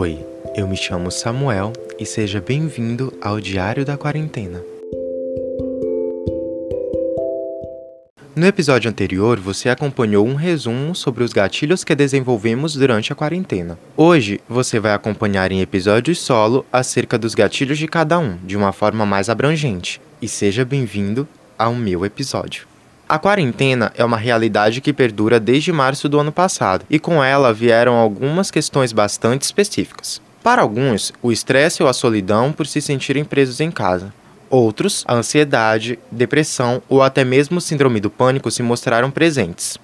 Oi, eu me chamo Samuel e seja bem-vindo ao Diário da Quarentena. No episódio anterior, você acompanhou um resumo sobre os gatilhos que desenvolvemos durante a quarentena. Hoje, você vai acompanhar em episódios solo acerca dos gatilhos de cada um, de uma forma mais abrangente. E seja bem-vindo ao meu episódio. A quarentena é uma realidade que perdura desde março do ano passado, e com ela vieram algumas questões bastante específicas. Para alguns, o estresse ou a solidão por se sentirem presos em casa. Outros, a ansiedade, depressão ou até mesmo síndrome do pânico se mostraram presentes.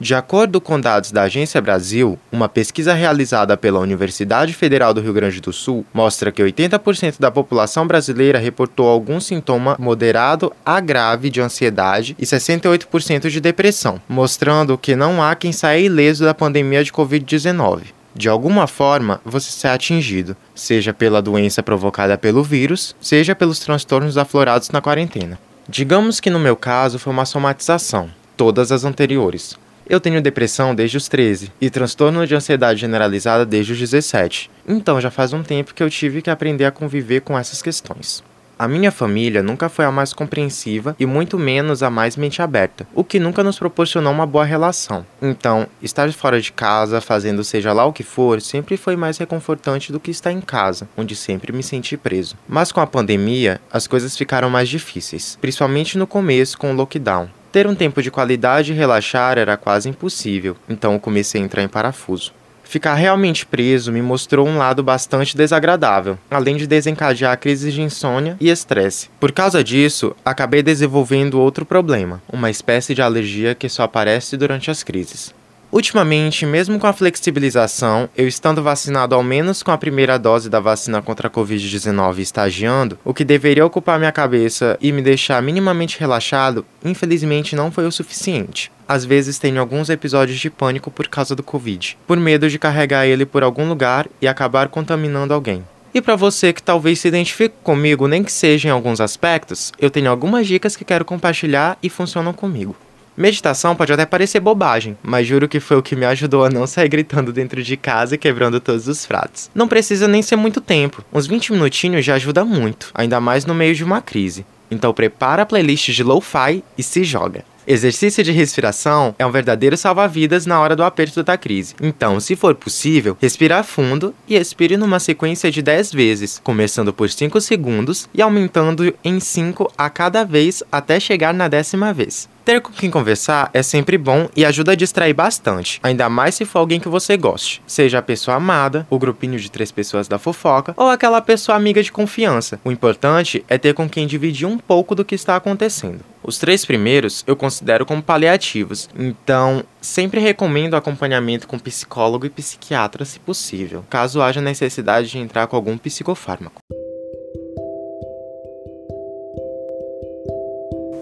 De acordo com dados da Agência Brasil, uma pesquisa realizada pela Universidade Federal do Rio Grande do Sul mostra que 80% da população brasileira reportou algum sintoma moderado a grave de ansiedade e 68% de depressão, mostrando que não há quem saia ileso da pandemia de Covid-19. De alguma forma, você será atingido, seja pela doença provocada pelo vírus, seja pelos transtornos aflorados na quarentena. Digamos que no meu caso foi uma somatização, todas as anteriores. Eu tenho depressão desde os 13 e transtorno de ansiedade generalizada desde os 17. Então já faz um tempo que eu tive que aprender a conviver com essas questões. A minha família nunca foi a mais compreensiva e muito menos a mais mente aberta, o que nunca nos proporcionou uma boa relação. Então, estar fora de casa, fazendo seja lá o que for, sempre foi mais reconfortante do que estar em casa, onde sempre me senti preso. Mas com a pandemia, as coisas ficaram mais difíceis, principalmente no começo com o lockdown. Ter um tempo de qualidade e relaxar era quase impossível, então comecei a entrar em parafuso. Ficar realmente preso me mostrou um lado bastante desagradável, além de desencadear crises de insônia e estresse. Por causa disso, acabei desenvolvendo outro problema, uma espécie de alergia que só aparece durante as crises. Ultimamente, mesmo com a flexibilização, eu estando vacinado ao menos com a primeira dose da vacina contra a Covid-19 estagiando, o que deveria ocupar minha cabeça e me deixar minimamente relaxado, infelizmente não foi o suficiente. Às vezes tenho alguns episódios de pânico por causa do Covid, por medo de carregar ele por algum lugar e acabar contaminando alguém. E para você que talvez se identifique comigo, nem que seja em alguns aspectos, eu tenho algumas dicas que quero compartilhar e funcionam comigo. Meditação pode até parecer bobagem, mas juro que foi o que me ajudou a não sair gritando dentro de casa e quebrando todos os pratos. Não precisa nem ser muito tempo, uns 20 minutinhos já ajuda muito, ainda mais no meio de uma crise. Então prepara a playlist de lo-fi e se joga. Exercício de respiração é um verdadeiro salva-vidas na hora do aperto da crise. Então, se for possível, respira fundo e expire numa sequência de 10 vezes, começando por 5 segundos e aumentando em 5 a cada vez até chegar na décima vez. Ter com quem conversar é sempre bom e ajuda a distrair bastante, ainda mais se for alguém que você goste, seja a pessoa amada, o grupinho de três pessoas da fofoca ou aquela pessoa amiga de confiança. O importante é ter com quem dividir um pouco do que está acontecendo. Os três primeiros eu considero como paliativos, então sempre recomendo acompanhamento com psicólogo e psiquiatra se possível, caso haja necessidade de entrar com algum psicofármaco.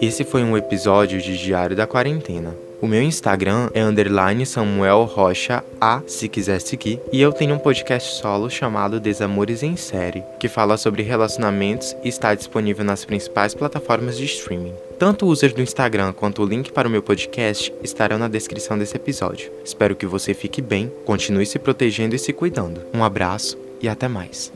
Esse foi um episódio de Diário da Quarentena. O meu Instagram é underline Samuel Rocha A, se quiser seguir, e eu tenho um podcast solo chamado Desamores em Série, que fala sobre relacionamentos e está disponível nas principais plataformas de streaming. Tanto o user do Instagram quanto o link para o meu podcast estarão na descrição desse episódio. Espero que você fique bem, continue se protegendo e se cuidando. Um abraço e até mais.